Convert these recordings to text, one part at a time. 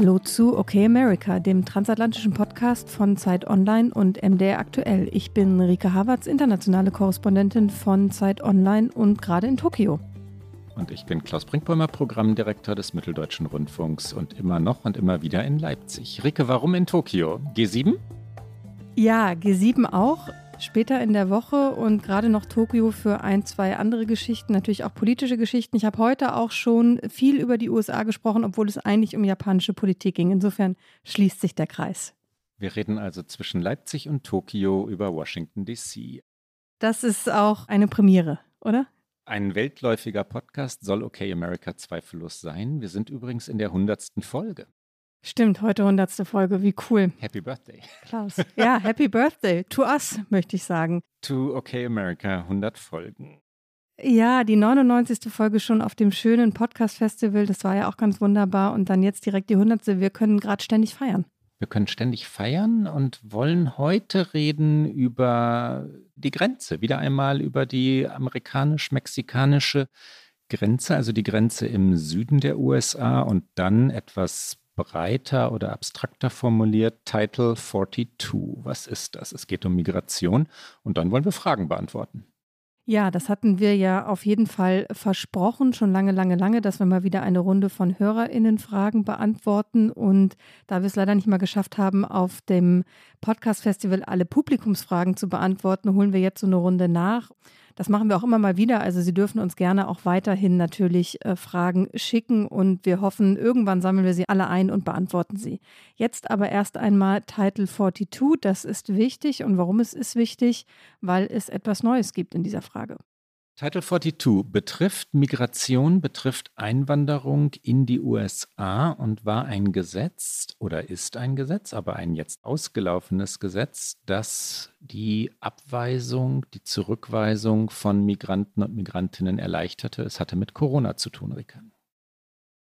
Hallo zu Okay America, dem transatlantischen Podcast von Zeit Online und MDR Aktuell. Ich bin Rike Havertz, internationale Korrespondentin von Zeit Online und gerade in Tokio. Und ich bin Klaus Brinkbäumer, Programmdirektor des Mitteldeutschen Rundfunks und immer noch und immer wieder in Leipzig. Rike, warum in Tokio? G7? Ja, G7 auch später in der Woche und gerade noch Tokio für ein, zwei andere Geschichten, natürlich auch politische Geschichten. Ich habe heute auch schon viel über die USA gesprochen, obwohl es eigentlich um japanische Politik ging. Insofern schließt sich der Kreis. Wir reden also zwischen Leipzig und Tokio über Washington, DC. Das ist auch eine Premiere, oder? Ein weltläufiger Podcast soll Okay America zweifellos sein. Wir sind übrigens in der hundertsten Folge. Stimmt, heute hundertste Folge, wie cool. Happy Birthday. Klaus. Ja, Happy Birthday to us, möchte ich sagen. To Okay America, 100 Folgen. Ja, die 99. Folge schon auf dem schönen Podcast-Festival, das war ja auch ganz wunderbar. Und dann jetzt direkt die 100. Wir können gerade ständig feiern. Wir können ständig feiern und wollen heute reden über die Grenze, wieder einmal über die amerikanisch-mexikanische Grenze, also die Grenze im Süden der USA und dann etwas breiter oder abstrakter formuliert, Title 42. Was ist das? Es geht um Migration und dann wollen wir Fragen beantworten. Ja, das hatten wir ja auf jeden Fall versprochen, schon lange, lange, lange, dass wir mal wieder eine Runde von HörerInnen-Fragen beantworten. Und da wir es leider nicht mal geschafft haben, auf dem Podcast-Festival alle Publikumsfragen zu beantworten, holen wir jetzt so eine Runde nach. Das machen wir auch immer mal wieder. Also Sie dürfen uns gerne auch weiterhin natürlich äh, Fragen schicken und wir hoffen, irgendwann sammeln wir sie alle ein und beantworten sie. Jetzt aber erst einmal Title 42. Das ist wichtig. Und warum es ist wichtig? Weil es etwas Neues gibt in dieser Frage. Title 42 betrifft Migration, betrifft Einwanderung in die USA und war ein Gesetz oder ist ein Gesetz, aber ein jetzt ausgelaufenes Gesetz, das die Abweisung, die Zurückweisung von Migranten und Migrantinnen erleichterte. Es hatte mit Corona zu tun, Rika.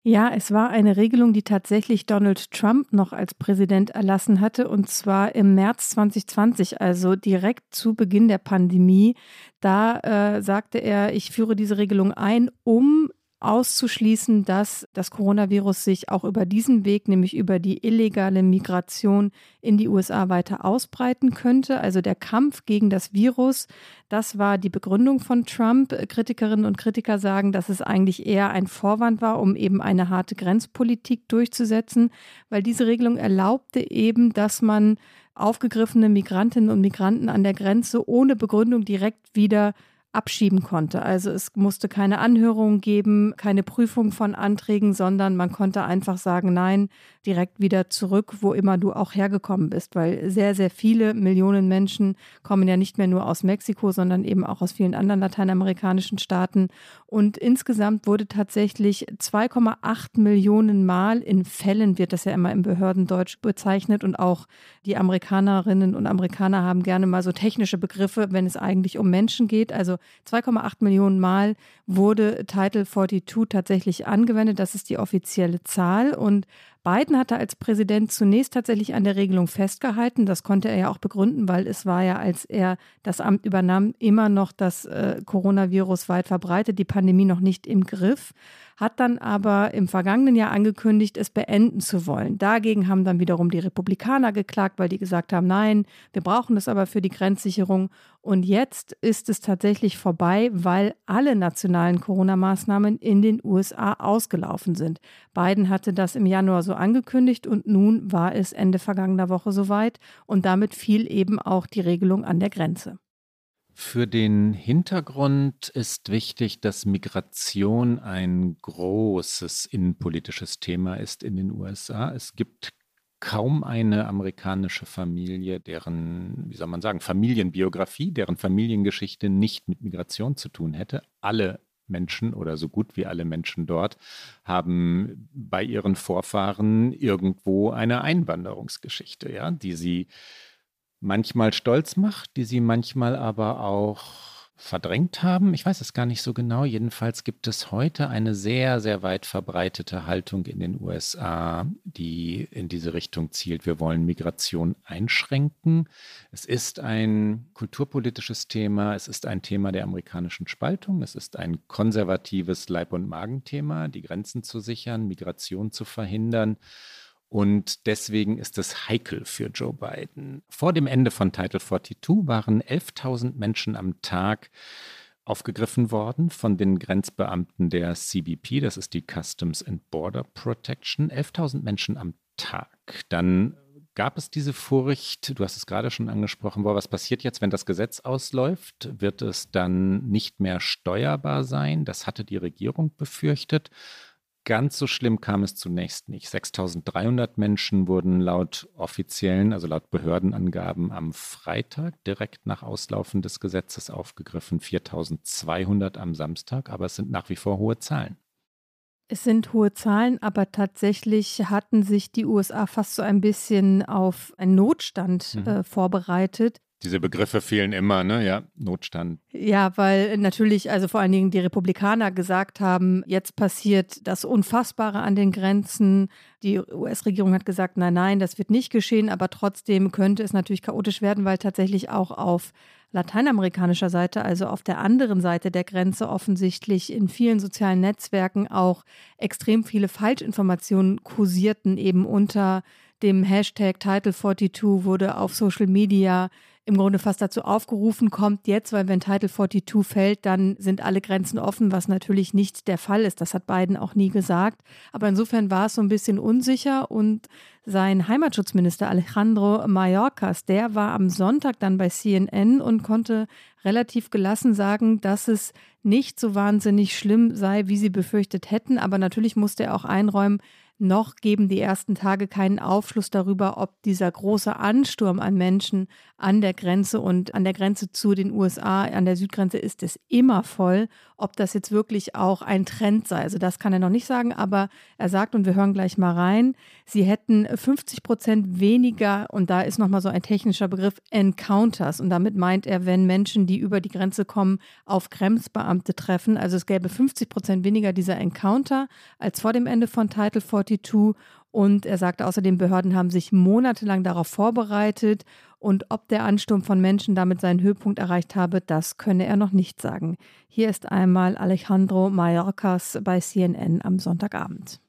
Ja, es war eine Regelung, die tatsächlich Donald Trump noch als Präsident erlassen hatte, und zwar im März 2020, also direkt zu Beginn der Pandemie. Da äh, sagte er, ich führe diese Regelung ein, um auszuschließen, dass das Coronavirus sich auch über diesen Weg, nämlich über die illegale Migration in die USA weiter ausbreiten könnte. Also der Kampf gegen das Virus, das war die Begründung von Trump. Kritikerinnen und Kritiker sagen, dass es eigentlich eher ein Vorwand war, um eben eine harte Grenzpolitik durchzusetzen, weil diese Regelung erlaubte eben, dass man aufgegriffene Migrantinnen und Migranten an der Grenze ohne Begründung direkt wieder abschieben konnte. Also es musste keine Anhörung geben, keine Prüfung von Anträgen, sondern man konnte einfach sagen, nein, direkt wieder zurück, wo immer du auch hergekommen bist, weil sehr, sehr viele Millionen Menschen kommen ja nicht mehr nur aus Mexiko, sondern eben auch aus vielen anderen lateinamerikanischen Staaten. Und insgesamt wurde tatsächlich 2,8 Millionen Mal in Fällen, wird das ja immer im Behördendeutsch bezeichnet und auch die Amerikanerinnen und Amerikaner haben gerne mal so technische Begriffe, wenn es eigentlich um Menschen geht. Also 2,8 Millionen Mal wurde Title 42 tatsächlich angewendet. Das ist die offizielle Zahl. Und Biden hatte als Präsident zunächst tatsächlich an der Regelung festgehalten. Das konnte er ja auch begründen, weil es war ja, als er das Amt übernahm, immer noch das äh, Coronavirus weit verbreitet, die Pandemie noch nicht im Griff hat dann aber im vergangenen Jahr angekündigt, es beenden zu wollen. Dagegen haben dann wiederum die Republikaner geklagt, weil die gesagt haben, nein, wir brauchen das aber für die Grenzsicherung. Und jetzt ist es tatsächlich vorbei, weil alle nationalen Corona-Maßnahmen in den USA ausgelaufen sind. Biden hatte das im Januar so angekündigt und nun war es Ende vergangener Woche soweit und damit fiel eben auch die Regelung an der Grenze. Für den Hintergrund ist wichtig, dass Migration ein großes innenpolitisches Thema ist in den USA. Es gibt kaum eine amerikanische Familie, deren, wie soll man sagen, Familienbiografie, deren Familiengeschichte nicht mit Migration zu tun hätte. Alle Menschen oder so gut wie alle Menschen dort haben bei ihren Vorfahren irgendwo eine Einwanderungsgeschichte, ja, die sie manchmal stolz macht, die sie manchmal aber auch verdrängt haben. Ich weiß es gar nicht so genau. Jedenfalls gibt es heute eine sehr, sehr weit verbreitete Haltung in den USA, die in diese Richtung zielt. Wir wollen Migration einschränken. Es ist ein kulturpolitisches Thema. Es ist ein Thema der amerikanischen Spaltung. Es ist ein konservatives Leib- und Magenthema, die Grenzen zu sichern, Migration zu verhindern. Und deswegen ist es heikel für Joe Biden. Vor dem Ende von Title 42 waren 11.000 Menschen am Tag aufgegriffen worden von den Grenzbeamten der CBP, das ist die Customs and Border Protection. 11.000 Menschen am Tag. Dann gab es diese Furcht, du hast es gerade schon angesprochen, boah, was passiert jetzt, wenn das Gesetz ausläuft? Wird es dann nicht mehr steuerbar sein? Das hatte die Regierung befürchtet. Ganz so schlimm kam es zunächst nicht. 6300 Menschen wurden laut offiziellen, also laut Behördenangaben am Freitag direkt nach Auslaufen des Gesetzes aufgegriffen, 4200 am Samstag, aber es sind nach wie vor hohe Zahlen. Es sind hohe Zahlen, aber tatsächlich hatten sich die USA fast so ein bisschen auf einen Notstand mhm. äh, vorbereitet. Diese Begriffe fehlen immer, ne? Ja, Notstand. Ja, weil natürlich, also vor allen Dingen die Republikaner gesagt haben, jetzt passiert das Unfassbare an den Grenzen. Die US-Regierung hat gesagt, nein, nein, das wird nicht geschehen, aber trotzdem könnte es natürlich chaotisch werden, weil tatsächlich auch auf lateinamerikanischer Seite, also auf der anderen Seite der Grenze, offensichtlich in vielen sozialen Netzwerken auch extrem viele Falschinformationen kursierten, eben unter dem Hashtag Title 42 wurde auf Social Media im Grunde fast dazu aufgerufen, kommt jetzt, weil wenn Title 42 fällt, dann sind alle Grenzen offen, was natürlich nicht der Fall ist. Das hat Biden auch nie gesagt. Aber insofern war es so ein bisschen unsicher und sein Heimatschutzminister Alejandro Mayorkas, der war am Sonntag dann bei CNN und konnte relativ gelassen sagen, dass es nicht so wahnsinnig schlimm sei, wie sie befürchtet hätten. Aber natürlich musste er auch einräumen, noch geben die ersten Tage keinen Aufschluss darüber, ob dieser große Ansturm an Menschen an der Grenze und an der Grenze zu den USA, an der Südgrenze ist es immer voll, ob das jetzt wirklich auch ein Trend sei. Also das kann er noch nicht sagen, aber er sagt, und wir hören gleich mal rein, sie hätten 50 Prozent weniger, und da ist nochmal so ein technischer Begriff, Encounters. Und damit meint er, wenn Menschen, die über die Grenze kommen, auf Grenzbeamte treffen. Also es gäbe 50 Prozent weniger dieser Encounter als vor dem Ende von Title 40 42 und er sagte außerdem, Behörden haben sich monatelang darauf vorbereitet und ob der Ansturm von Menschen damit seinen Höhepunkt erreicht habe, das könne er noch nicht sagen. Hier ist einmal Alejandro Mayorkas bei CNN am Sonntagabend.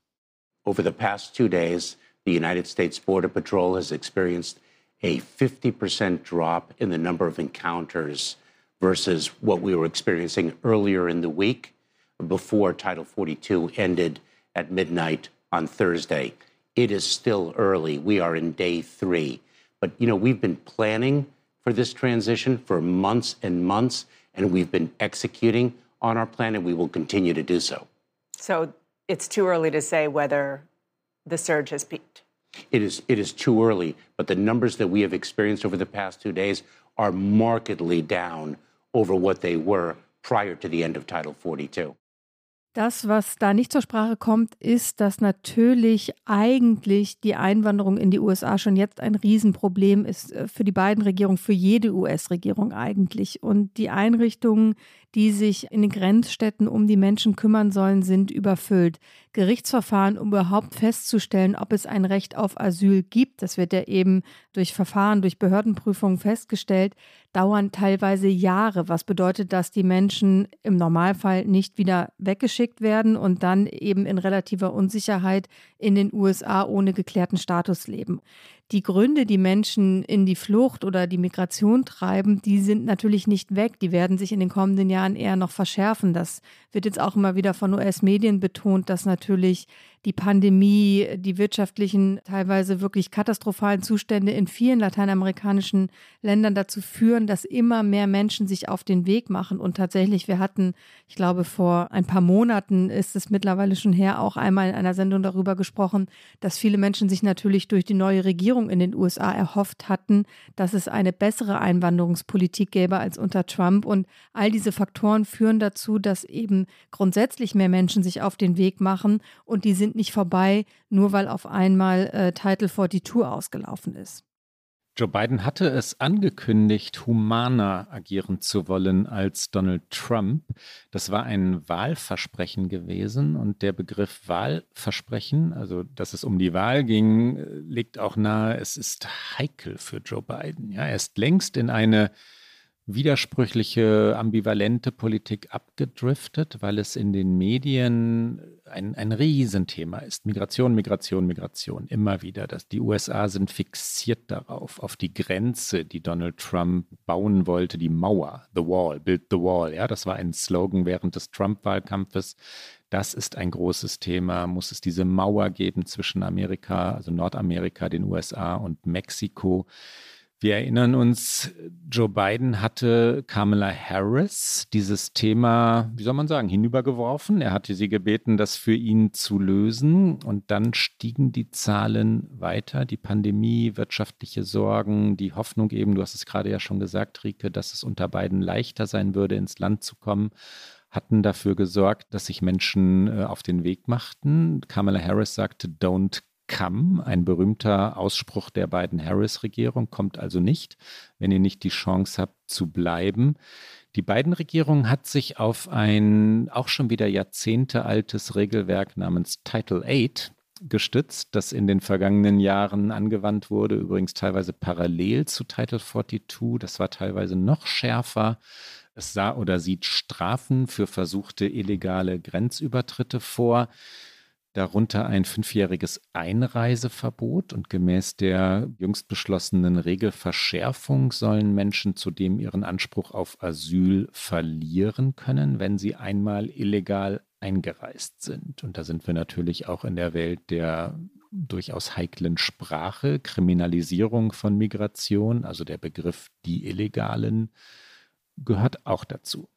Over the past two days, the United States Border Patrol has experienced a 50% drop in the number of encounters versus what we were experiencing earlier in the week before Title 42 ended at midnight on Thursday. It is still early. We are in day three. But, you know, we've been planning for this transition for months and months, and we've been executing on our plan, and we will continue to do so. So it's too early to say whether the surge has peaked. It is, it is too early, but the numbers that we have experienced over the past two days are markedly down over what they were prior to the end of Title 42. Das, was da nicht zur Sprache kommt, ist, dass natürlich eigentlich die Einwanderung in die USA schon jetzt ein Riesenproblem ist äh, für die beiden Regierungen, für jede US-Regierung eigentlich. Und die Einrichtungen, die sich in den Grenzstädten um die Menschen kümmern sollen, sind überfüllt. Gerichtsverfahren, um überhaupt festzustellen, ob es ein Recht auf Asyl gibt, das wird ja eben durch Verfahren, durch Behördenprüfungen festgestellt, dauern teilweise Jahre, was bedeutet, dass die Menschen im Normalfall nicht wieder weggeschickt werden und dann eben in relativer Unsicherheit in den USA ohne geklärten Status leben die Gründe, die Menschen in die Flucht oder die Migration treiben, die sind natürlich nicht weg. Die werden sich in den kommenden Jahren eher noch verschärfen. Das wird jetzt auch immer wieder von US-Medien betont, dass natürlich die Pandemie, die wirtschaftlichen, teilweise wirklich katastrophalen Zustände in vielen lateinamerikanischen Ländern dazu führen, dass immer mehr Menschen sich auf den Weg machen. Und tatsächlich, wir hatten, ich glaube, vor ein paar Monaten ist es mittlerweile schon her, auch einmal in einer Sendung darüber gesprochen, dass viele Menschen sich natürlich durch die neue Regierung in den USA erhofft hatten, dass es eine bessere Einwanderungspolitik gäbe als unter Trump. Und all diese Faktoren führen dazu, dass eben grundsätzlich mehr Menschen sich auf den Weg machen und die sind nicht vorbei, nur weil auf einmal äh, Title 42 ausgelaufen ist. Joe Biden hatte es angekündigt, humaner agieren zu wollen als Donald Trump. Das war ein Wahlversprechen gewesen und der Begriff Wahlversprechen, also dass es um die Wahl ging, legt auch nahe, es ist heikel für Joe Biden. Ja, er ist längst in eine widersprüchliche, ambivalente Politik abgedriftet, weil es in den Medien ein, ein Riesenthema ist. Migration, Migration, Migration. Immer wieder. Das, die USA sind fixiert darauf, auf die Grenze, die Donald Trump bauen wollte, die Mauer, the wall, build the wall. Ja, das war ein Slogan während des Trump-Wahlkampfes. Das ist ein großes Thema. Muss es diese Mauer geben zwischen Amerika, also Nordamerika, den USA und Mexiko? Wir erinnern uns, Joe Biden hatte Kamala Harris dieses Thema, wie soll man sagen, hinübergeworfen. Er hatte sie gebeten, das für ihn zu lösen. Und dann stiegen die Zahlen weiter. Die Pandemie, wirtschaftliche Sorgen, die Hoffnung eben, du hast es gerade ja schon gesagt, Rike, dass es unter Biden leichter sein würde, ins Land zu kommen hatten dafür gesorgt, dass sich Menschen äh, auf den Weg machten. Kamala Harris sagte, don't come, ein berühmter Ausspruch der beiden Harris-Regierung, kommt also nicht, wenn ihr nicht die Chance habt zu bleiben. Die beiden Regierungen hat sich auf ein auch schon wieder Jahrzehnte altes Regelwerk namens Title 8 gestützt, das in den vergangenen Jahren angewandt wurde, übrigens teilweise parallel zu Title 42. Das war teilweise noch schärfer. Es sah oder sieht Strafen für versuchte illegale Grenzübertritte vor darunter ein fünfjähriges Einreiseverbot und gemäß der jüngst beschlossenen Regelverschärfung sollen Menschen zudem ihren Anspruch auf Asyl verlieren können, wenn sie einmal illegal eingereist sind. Und da sind wir natürlich auch in der Welt der durchaus heiklen Sprache, Kriminalisierung von Migration, also der Begriff die Illegalen, gehört auch dazu.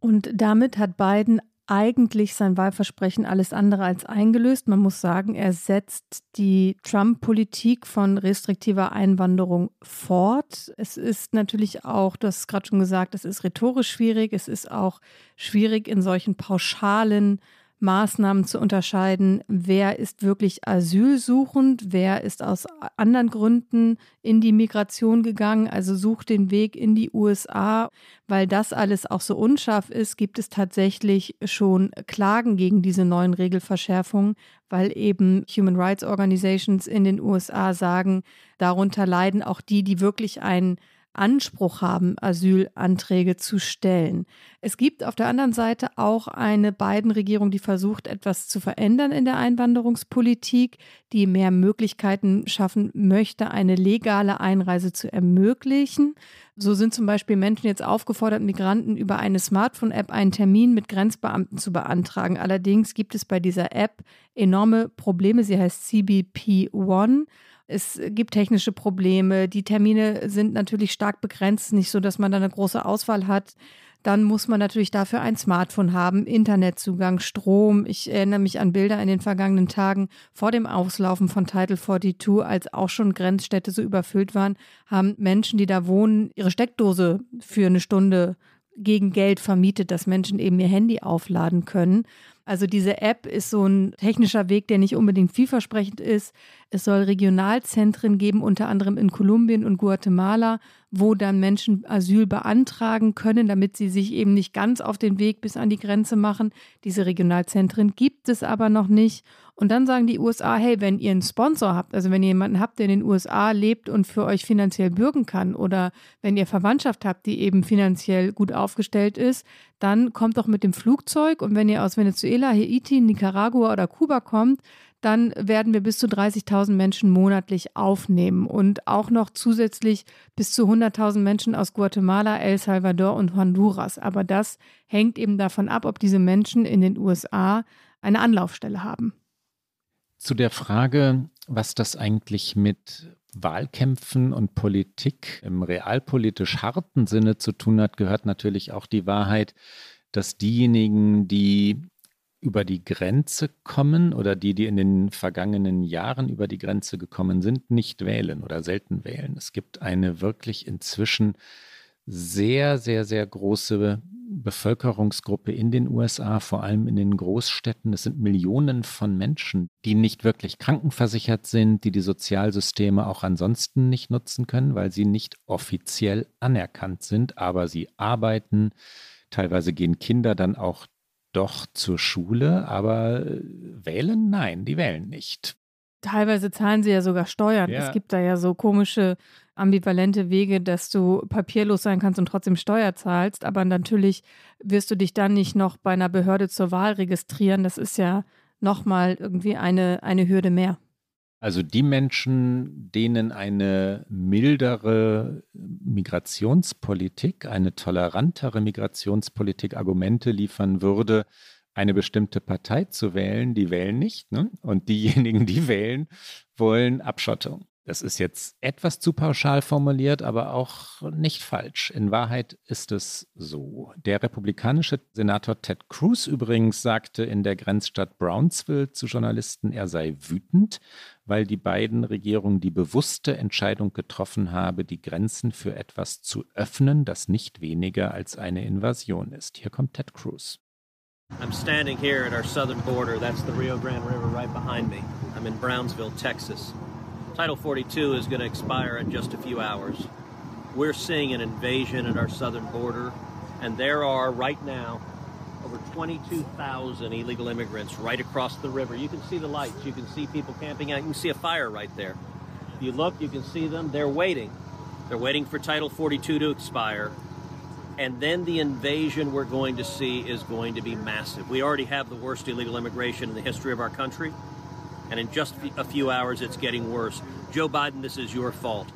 Und damit hat Biden eigentlich sein Wahlversprechen alles andere als eingelöst. Man muss sagen, er setzt die Trump-Politik von restriktiver Einwanderung fort. Es ist natürlich auch, du hast es gerade schon gesagt, es ist rhetorisch schwierig. Es ist auch schwierig in solchen pauschalen Maßnahmen zu unterscheiden, wer ist wirklich asylsuchend, wer ist aus anderen Gründen in die Migration gegangen, also sucht den Weg in die USA. Weil das alles auch so unscharf ist, gibt es tatsächlich schon Klagen gegen diese neuen Regelverschärfungen, weil eben Human Rights Organizations in den USA sagen, darunter leiden auch die, die wirklich einen Anspruch haben, Asylanträge zu stellen. Es gibt auf der anderen Seite auch eine Biden-Regierung, die versucht, etwas zu verändern in der Einwanderungspolitik, die mehr Möglichkeiten schaffen möchte, eine legale Einreise zu ermöglichen. So sind zum Beispiel Menschen jetzt aufgefordert, Migranten über eine Smartphone-App einen Termin mit Grenzbeamten zu beantragen. Allerdings gibt es bei dieser App enorme Probleme. Sie heißt CBP One. Es gibt technische Probleme. Die Termine sind natürlich stark begrenzt, nicht so, dass man da eine große Auswahl hat. Dann muss man natürlich dafür ein Smartphone haben, Internetzugang, Strom. Ich erinnere mich an Bilder in den vergangenen Tagen vor dem Auslaufen von Title 42, als auch schon Grenzstädte so überfüllt waren, haben Menschen, die da wohnen, ihre Steckdose für eine Stunde gegen Geld vermietet, dass Menschen eben ihr Handy aufladen können. Also diese App ist so ein technischer Weg, der nicht unbedingt vielversprechend ist. Es soll Regionalzentren geben, unter anderem in Kolumbien und Guatemala, wo dann Menschen Asyl beantragen können, damit sie sich eben nicht ganz auf den Weg bis an die Grenze machen. Diese Regionalzentren gibt es aber noch nicht. Und dann sagen die USA, hey, wenn ihr einen Sponsor habt, also wenn ihr jemanden habt, der in den USA lebt und für euch finanziell bürgen kann oder wenn ihr Verwandtschaft habt, die eben finanziell gut aufgestellt ist, dann kommt doch mit dem Flugzeug und wenn ihr aus Venezuela, Haiti, Nicaragua oder Kuba kommt, dann werden wir bis zu 30.000 Menschen monatlich aufnehmen und auch noch zusätzlich bis zu 100.000 Menschen aus Guatemala, El Salvador und Honduras. Aber das hängt eben davon ab, ob diese Menschen in den USA eine Anlaufstelle haben. Zu der Frage, was das eigentlich mit Wahlkämpfen und Politik im realpolitisch harten Sinne zu tun hat, gehört natürlich auch die Wahrheit, dass diejenigen, die über die Grenze kommen oder die, die in den vergangenen Jahren über die Grenze gekommen sind, nicht wählen oder selten wählen. Es gibt eine wirklich inzwischen sehr, sehr, sehr große Bevölkerungsgruppe in den USA, vor allem in den Großstädten. Es sind Millionen von Menschen, die nicht wirklich krankenversichert sind, die die Sozialsysteme auch ansonsten nicht nutzen können, weil sie nicht offiziell anerkannt sind, aber sie arbeiten. Teilweise gehen Kinder dann auch doch zur Schule, aber wählen? Nein, die wählen nicht. Teilweise zahlen sie ja sogar Steuern. Ja. Es gibt da ja so komische ambivalente Wege, dass du papierlos sein kannst und trotzdem Steuer zahlst. Aber natürlich wirst du dich dann nicht noch bei einer Behörde zur Wahl registrieren. Das ist ja nochmal irgendwie eine, eine Hürde mehr. Also die Menschen, denen eine mildere Migrationspolitik, eine tolerantere Migrationspolitik Argumente liefern würde, eine bestimmte Partei zu wählen, die wählen nicht. Ne? Und diejenigen, die wählen, wollen Abschottung. Das ist jetzt etwas zu pauschal formuliert, aber auch nicht falsch. In Wahrheit ist es so. Der republikanische Senator Ted Cruz übrigens sagte in der Grenzstadt Brownsville zu Journalisten, er sei wütend, weil die beiden Regierungen die bewusste Entscheidung getroffen habe, die Grenzen für etwas zu öffnen, das nicht weniger als eine Invasion ist. Hier kommt Ted Cruz. I'm standing here at our southern border. That's the Rio Grande River right behind me. I'm in Brownsville, Texas. Title 42 is going to expire in just a few hours. We're seeing an invasion at our southern border, and there are right now over 22,000 illegal immigrants right across the river. You can see the lights, you can see people camping out, you can see a fire right there. If you look, you can see them. They're waiting. They're waiting for Title 42 to expire. And then the invasion we're going to see is going to be massive. We already have the worst illegal immigration in the history of our country. And in just a few hours, it's getting worse. Joe Biden, this is your fault.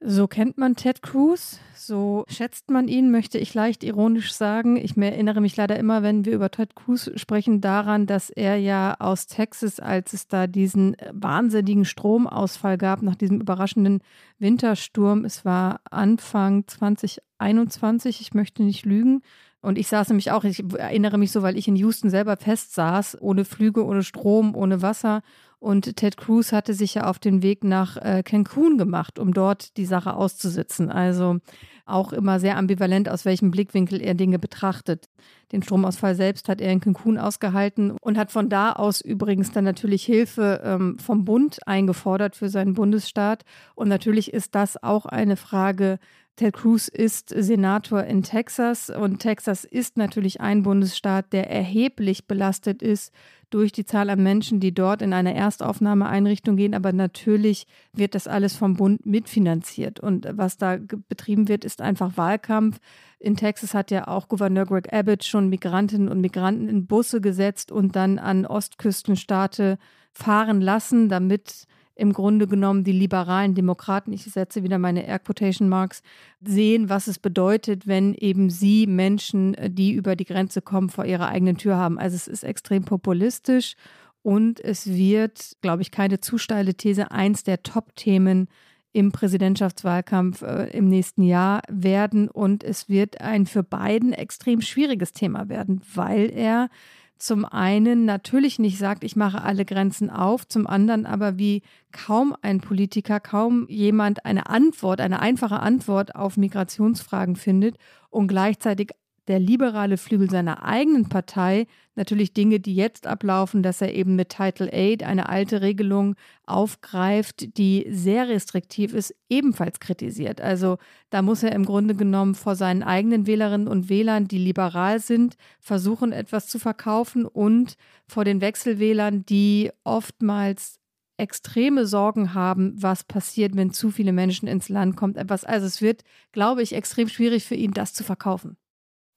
So kennt man Ted Cruz, so schätzt man ihn, möchte ich leicht ironisch sagen. Ich erinnere mich leider immer, wenn wir über Ted Cruz sprechen, daran, dass er ja aus Texas, als es da diesen wahnsinnigen Stromausfall gab nach diesem überraschenden Wintersturm, es war Anfang 2021, ich möchte nicht lügen, und ich saß nämlich auch, ich erinnere mich so, weil ich in Houston selber fest saß, ohne Flüge, ohne Strom, ohne Wasser. Und Ted Cruz hatte sich ja auf den Weg nach äh, Cancun gemacht, um dort die Sache auszusitzen. Also auch immer sehr ambivalent, aus welchem Blickwinkel er Dinge betrachtet. Den Stromausfall selbst hat er in Cancun ausgehalten und hat von da aus übrigens dann natürlich Hilfe ähm, vom Bund eingefordert für seinen Bundesstaat. Und natürlich ist das auch eine Frage Ted Cruz ist Senator in Texas und Texas ist natürlich ein Bundesstaat, der erheblich belastet ist durch die Zahl an Menschen, die dort in eine Erstaufnahmeeinrichtung gehen. Aber natürlich wird das alles vom Bund mitfinanziert. Und was da betrieben wird, ist einfach Wahlkampf. In Texas hat ja auch Gouverneur Greg Abbott schon Migrantinnen und Migranten in Busse gesetzt und dann an Ostküstenstaate fahren lassen, damit im Grunde genommen die liberalen Demokraten, ich setze wieder meine Air Quotation Marks, sehen, was es bedeutet, wenn eben sie Menschen, die über die Grenze kommen, vor ihrer eigenen Tür haben. Also es ist extrem populistisch und es wird, glaube ich, keine zu steile These, eins der Top-Themen im Präsidentschaftswahlkampf äh, im nächsten Jahr werden. Und es wird ein für Biden extrem schwieriges Thema werden, weil er zum einen natürlich nicht sagt, ich mache alle Grenzen auf, zum anderen aber wie kaum ein Politiker, kaum jemand eine Antwort, eine einfache Antwort auf Migrationsfragen findet und gleichzeitig der liberale Flügel seiner eigenen Partei natürlich Dinge, die jetzt ablaufen, dass er eben mit Title 8 eine alte Regelung aufgreift, die sehr restriktiv ist, ebenfalls kritisiert. Also da muss er im Grunde genommen vor seinen eigenen Wählerinnen und Wählern, die liberal sind, versuchen etwas zu verkaufen und vor den Wechselwählern, die oftmals extreme Sorgen haben, was passiert, wenn zu viele Menschen ins Land kommt. Etwas, also es wird, glaube ich, extrem schwierig für ihn, das zu verkaufen.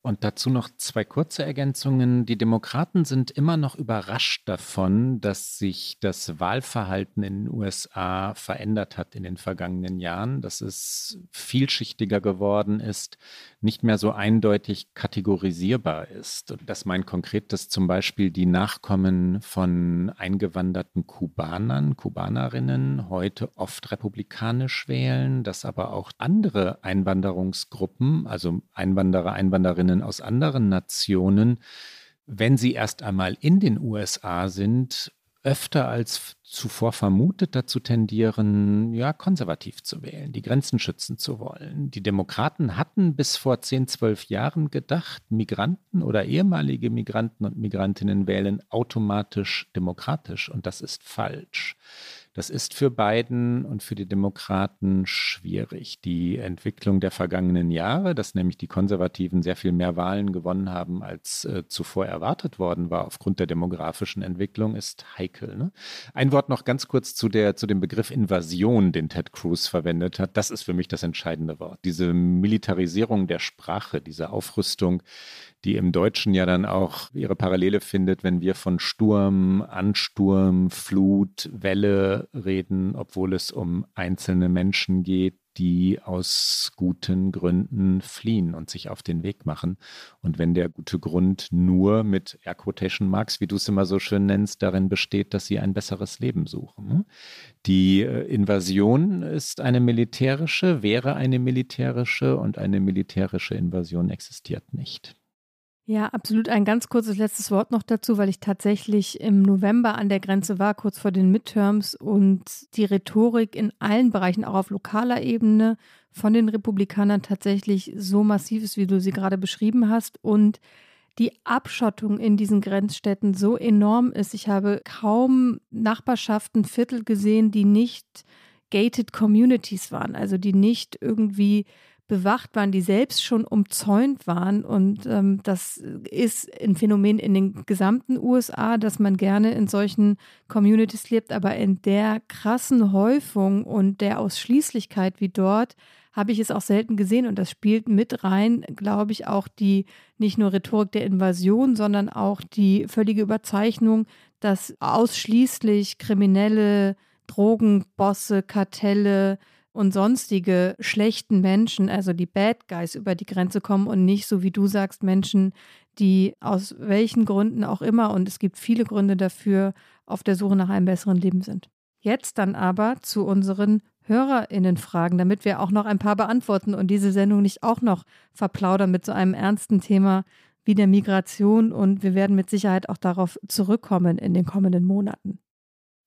Und dazu noch zwei kurze Ergänzungen. Die Demokraten sind immer noch überrascht davon, dass sich das Wahlverhalten in den USA verändert hat in den vergangenen Jahren, dass es vielschichtiger geworden ist, nicht mehr so eindeutig kategorisierbar ist. Und das meint konkret, dass zum Beispiel die Nachkommen von eingewanderten Kubanern, Kubanerinnen heute oft republikanisch wählen, dass aber auch andere Einwanderungsgruppen, also Einwanderer, Einwanderinnen aus anderen Nationen, wenn sie erst einmal in den USA sind, öfter als zuvor vermutet dazu tendieren, ja, konservativ zu wählen, die Grenzen schützen zu wollen. Die Demokraten hatten bis vor 10, 12 Jahren gedacht, Migranten oder ehemalige Migranten und Migrantinnen wählen automatisch demokratisch und das ist falsch. Das ist für Biden und für die Demokraten schwierig. Die Entwicklung der vergangenen Jahre, dass nämlich die Konservativen sehr viel mehr Wahlen gewonnen haben, als äh, zuvor erwartet worden war aufgrund der demografischen Entwicklung, ist heikel. Ne? Ein Wort noch ganz kurz zu, der, zu dem Begriff Invasion, den Ted Cruz verwendet hat. Das ist für mich das entscheidende Wort. Diese Militarisierung der Sprache, diese Aufrüstung, die im Deutschen ja dann auch ihre Parallele findet, wenn wir von Sturm, Ansturm, Flut, Welle reden, obwohl es um einzelne Menschen geht, die aus guten Gründen fliehen und sich auf den Weg machen. Und wenn der gute Grund nur mit Air Quotation Marks, wie du es immer so schön nennst, darin besteht, dass sie ein besseres Leben suchen. Die äh, Invasion ist eine militärische, wäre eine militärische und eine militärische Invasion existiert nicht. Ja, absolut. Ein ganz kurzes letztes Wort noch dazu, weil ich tatsächlich im November an der Grenze war, kurz vor den Midterms und die Rhetorik in allen Bereichen, auch auf lokaler Ebene, von den Republikanern tatsächlich so massiv ist, wie du sie gerade beschrieben hast und die Abschottung in diesen Grenzstädten so enorm ist. Ich habe kaum Nachbarschaften, Viertel gesehen, die nicht gated Communities waren, also die nicht irgendwie bewacht waren, die selbst schon umzäunt waren. Und ähm, das ist ein Phänomen in den gesamten USA, dass man gerne in solchen Communities lebt, aber in der krassen Häufung und der Ausschließlichkeit wie dort habe ich es auch selten gesehen. Und das spielt mit rein, glaube ich, auch die nicht nur Rhetorik der Invasion, sondern auch die völlige Überzeichnung, dass ausschließlich kriminelle Drogenbosse, Kartelle, und sonstige schlechten Menschen, also die Bad Guys, über die Grenze kommen und nicht, so wie du sagst, Menschen, die aus welchen Gründen auch immer, und es gibt viele Gründe dafür, auf der Suche nach einem besseren Leben sind. Jetzt dann aber zu unseren HörerInnen-Fragen, damit wir auch noch ein paar beantworten und diese Sendung nicht auch noch verplaudern mit so einem ernsten Thema wie der Migration. Und wir werden mit Sicherheit auch darauf zurückkommen in den kommenden Monaten.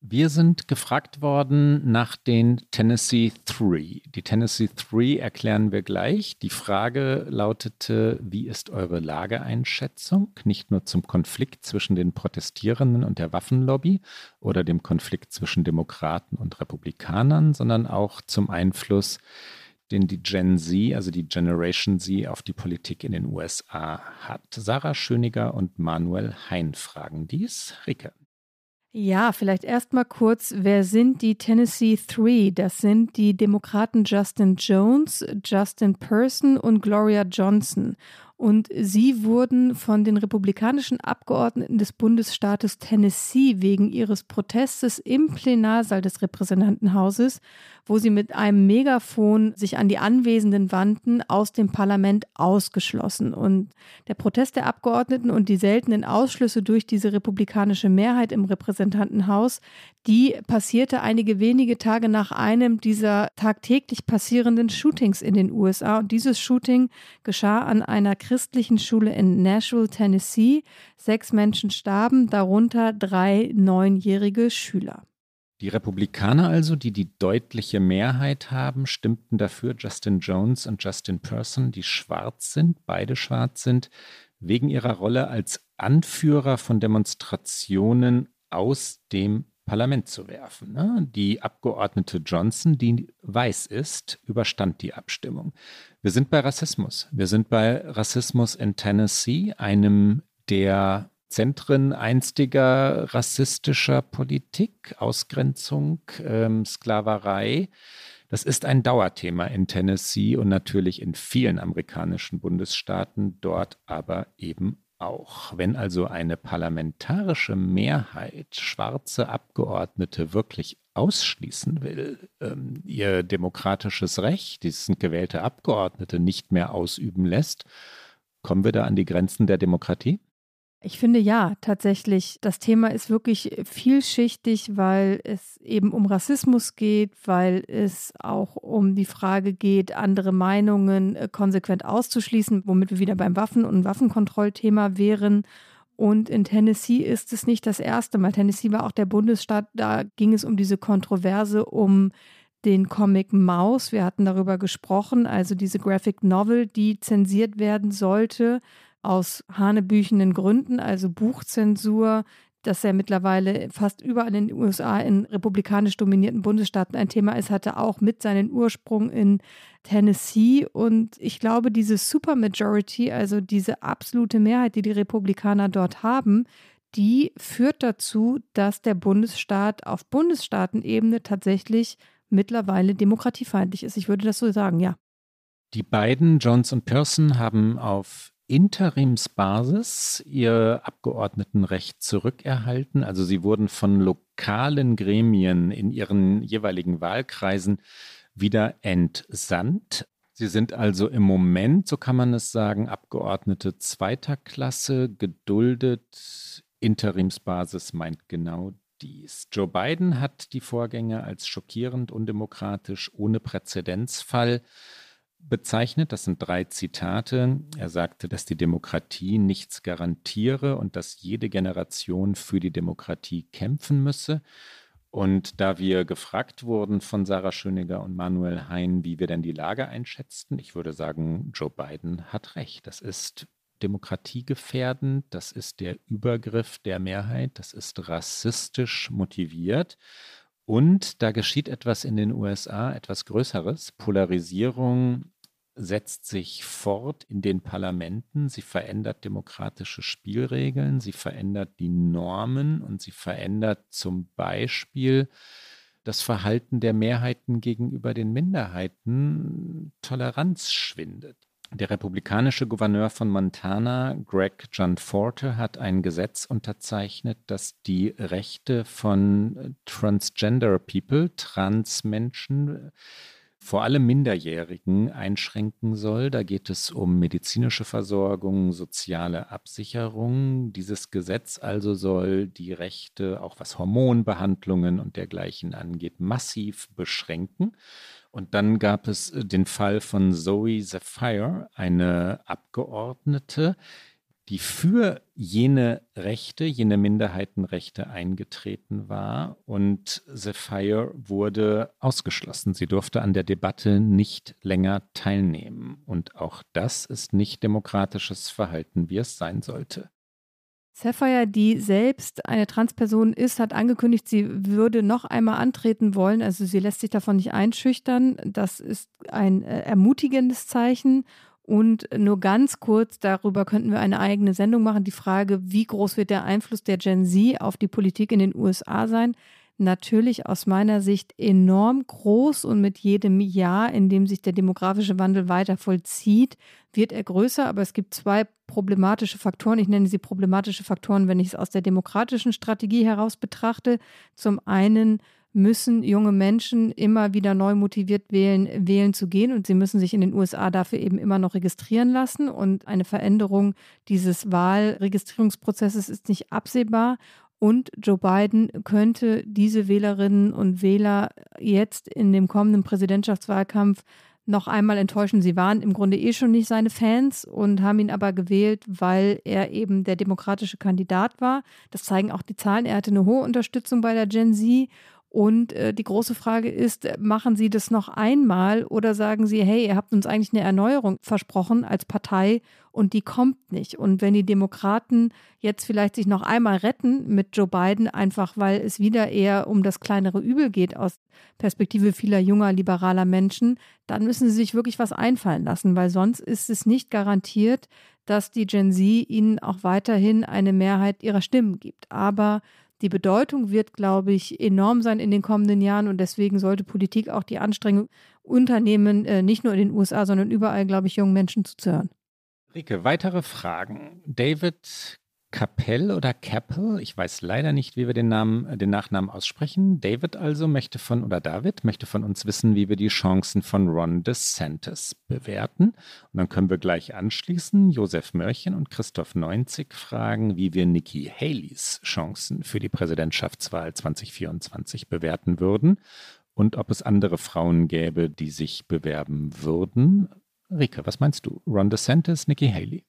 Wir sind gefragt worden nach den Tennessee Three. Die Tennessee Three erklären wir gleich. Die Frage lautete, wie ist eure Lageeinschätzung? Nicht nur zum Konflikt zwischen den Protestierenden und der Waffenlobby oder dem Konflikt zwischen Demokraten und Republikanern, sondern auch zum Einfluss, den die Gen Z, also die Generation Z, auf die Politik in den USA hat. Sarah Schöniger und Manuel Hein fragen dies. Rike. Ja, vielleicht erstmal kurz, wer sind die Tennessee Three? Das sind die Demokraten Justin Jones, Justin Person und Gloria Johnson. Und sie wurden von den republikanischen Abgeordneten des Bundesstaates Tennessee wegen ihres Protestes im Plenarsaal des Repräsentantenhauses, wo sie mit einem Megafon sich an die Anwesenden wandten, aus dem Parlament ausgeschlossen. Und der Protest der Abgeordneten und die seltenen Ausschlüsse durch diese republikanische Mehrheit im Repräsentantenhaus, die passierte einige wenige Tage nach einem dieser tagtäglich passierenden Shootings in den USA. Und dieses Shooting geschah an einer christlichen Schule in Nashville, Tennessee. Sechs Menschen starben, darunter drei neunjährige Schüler. Die Republikaner also, die die deutliche Mehrheit haben, stimmten dafür, Justin Jones und Justin Person, die schwarz sind, beide schwarz sind, wegen ihrer Rolle als Anführer von Demonstrationen aus dem Parlament zu werfen. Ne? Die Abgeordnete Johnson, die weiß ist, überstand die Abstimmung. Wir sind bei Rassismus. Wir sind bei Rassismus in Tennessee, einem der Zentren einstiger rassistischer Politik, Ausgrenzung, ähm, Sklaverei. Das ist ein Dauerthema in Tennessee und natürlich in vielen amerikanischen Bundesstaaten, dort aber eben auch. Wenn also eine parlamentarische Mehrheit schwarze Abgeordnete wirklich ausschließen will, ähm, ihr demokratisches Recht, die sind gewählte Abgeordnete, nicht mehr ausüben lässt, kommen wir da an die Grenzen der Demokratie? Ich finde ja, tatsächlich, das Thema ist wirklich vielschichtig, weil es eben um Rassismus geht, weil es auch um die Frage geht, andere Meinungen äh, konsequent auszuschließen, womit wir wieder beim Waffen- und Waffenkontrollthema wären Und in Tennessee ist es nicht das erste Mal. Tennessee war auch der Bundesstaat, da ging es um diese Kontroverse um den Comic Maus. Wir hatten darüber gesprochen, also diese Graphic Novel, die zensiert werden sollte aus hanebüchenden Gründen, also Buchzensur, das ja mittlerweile fast überall in den USA in republikanisch dominierten Bundesstaaten ein Thema ist, hatte auch mit seinen Ursprung in Tennessee. Und ich glaube, diese Supermajority, also diese absolute Mehrheit, die die Republikaner dort haben, die führt dazu, dass der Bundesstaat auf Bundesstaatenebene tatsächlich mittlerweile demokratiefeindlich ist. Ich würde das so sagen, ja. Die beiden, Jones und Pearson, haben auf Interimsbasis ihr Abgeordnetenrecht zurückerhalten. Also sie wurden von lokalen Gremien in ihren jeweiligen Wahlkreisen wieder entsandt. Sie sind also im Moment, so kann man es sagen, Abgeordnete zweiter Klasse, geduldet. Interimsbasis meint genau dies. Joe Biden hat die Vorgänge als schockierend, undemokratisch, ohne Präzedenzfall bezeichnet. Das sind drei Zitate. Er sagte, dass die Demokratie nichts garantiere und dass jede Generation für die Demokratie kämpfen müsse. Und da wir gefragt wurden von Sarah Schöniger und Manuel Hein, wie wir denn die Lage einschätzten, ich würde sagen, Joe Biden hat recht. Das ist demokratiegefährdend, das ist der Übergriff der Mehrheit, das ist rassistisch motiviert. Und da geschieht etwas in den USA, etwas Größeres. Polarisierung setzt sich fort in den Parlamenten, sie verändert demokratische Spielregeln, sie verändert die Normen und sie verändert zum Beispiel das Verhalten der Mehrheiten gegenüber den Minderheiten. Toleranz schwindet. Der republikanische Gouverneur von Montana, Greg Gianforte, hat ein Gesetz unterzeichnet, das die Rechte von Transgender People, Transmenschen, vor allem Minderjährigen einschränken soll. Da geht es um medizinische Versorgung, soziale Absicherung. Dieses Gesetz also soll die Rechte, auch was Hormonbehandlungen und dergleichen angeht, massiv beschränken. Und dann gab es den Fall von Zoe Zephyr, eine Abgeordnete, die für jene Rechte, jene Minderheitenrechte eingetreten war. Und Zephyr wurde ausgeschlossen. Sie durfte an der Debatte nicht länger teilnehmen. Und auch das ist nicht demokratisches Verhalten, wie es sein sollte. Sapphire, die selbst eine Transperson ist, hat angekündigt, sie würde noch einmal antreten wollen. Also sie lässt sich davon nicht einschüchtern. Das ist ein äh, ermutigendes Zeichen. Und nur ganz kurz, darüber könnten wir eine eigene Sendung machen, die Frage, wie groß wird der Einfluss der Gen Z auf die Politik in den USA sein? Natürlich aus meiner Sicht enorm groß und mit jedem Jahr, in dem sich der demografische Wandel weiter vollzieht, wird er größer. Aber es gibt zwei problematische Faktoren. Ich nenne sie problematische Faktoren, wenn ich es aus der demokratischen Strategie heraus betrachte. Zum einen müssen junge Menschen immer wieder neu motiviert wählen, wählen zu gehen und sie müssen sich in den USA dafür eben immer noch registrieren lassen und eine Veränderung dieses Wahlregistrierungsprozesses ist nicht absehbar. Und Joe Biden könnte diese Wählerinnen und Wähler jetzt in dem kommenden Präsidentschaftswahlkampf noch einmal enttäuschen. Sie waren im Grunde eh schon nicht seine Fans und haben ihn aber gewählt, weil er eben der demokratische Kandidat war. Das zeigen auch die Zahlen. Er hatte eine hohe Unterstützung bei der Gen Z und äh, die große Frage ist, machen Sie das noch einmal oder sagen Sie, hey, ihr habt uns eigentlich eine Erneuerung versprochen als Partei und die kommt nicht. Und wenn die Demokraten jetzt vielleicht sich noch einmal retten mit Joe Biden, einfach weil es wieder eher um das kleinere Übel geht aus Perspektive vieler junger, liberaler Menschen, dann müssen sie sich wirklich was einfallen lassen, weil sonst ist es nicht garantiert, dass die Gen Z ihnen auch weiterhin eine Mehrheit ihrer Stimmen gibt. Aber die Bedeutung wird, glaube ich, enorm sein in den kommenden Jahren und deswegen sollte Politik auch die Anstrengung unternehmen, äh, nicht nur in den USA, sondern überall, glaube ich, jungen Menschen zuzuhören. Rike, weitere Fragen. David Capell oder Capel, ich weiß leider nicht, wie wir den Namen, äh, den Nachnamen aussprechen. David also möchte von, oder David möchte von uns wissen, wie wir die Chancen von Ron DeSantis bewerten. Und dann können wir gleich anschließen Josef Mörchen und Christoph Neunzig fragen, wie wir Nikki Haleys Chancen für die Präsidentschaftswahl 2024 bewerten würden und ob es andere Frauen gäbe, die sich bewerben würden. Rike, was meinst du? Ron DeSantis, Nikki Haley?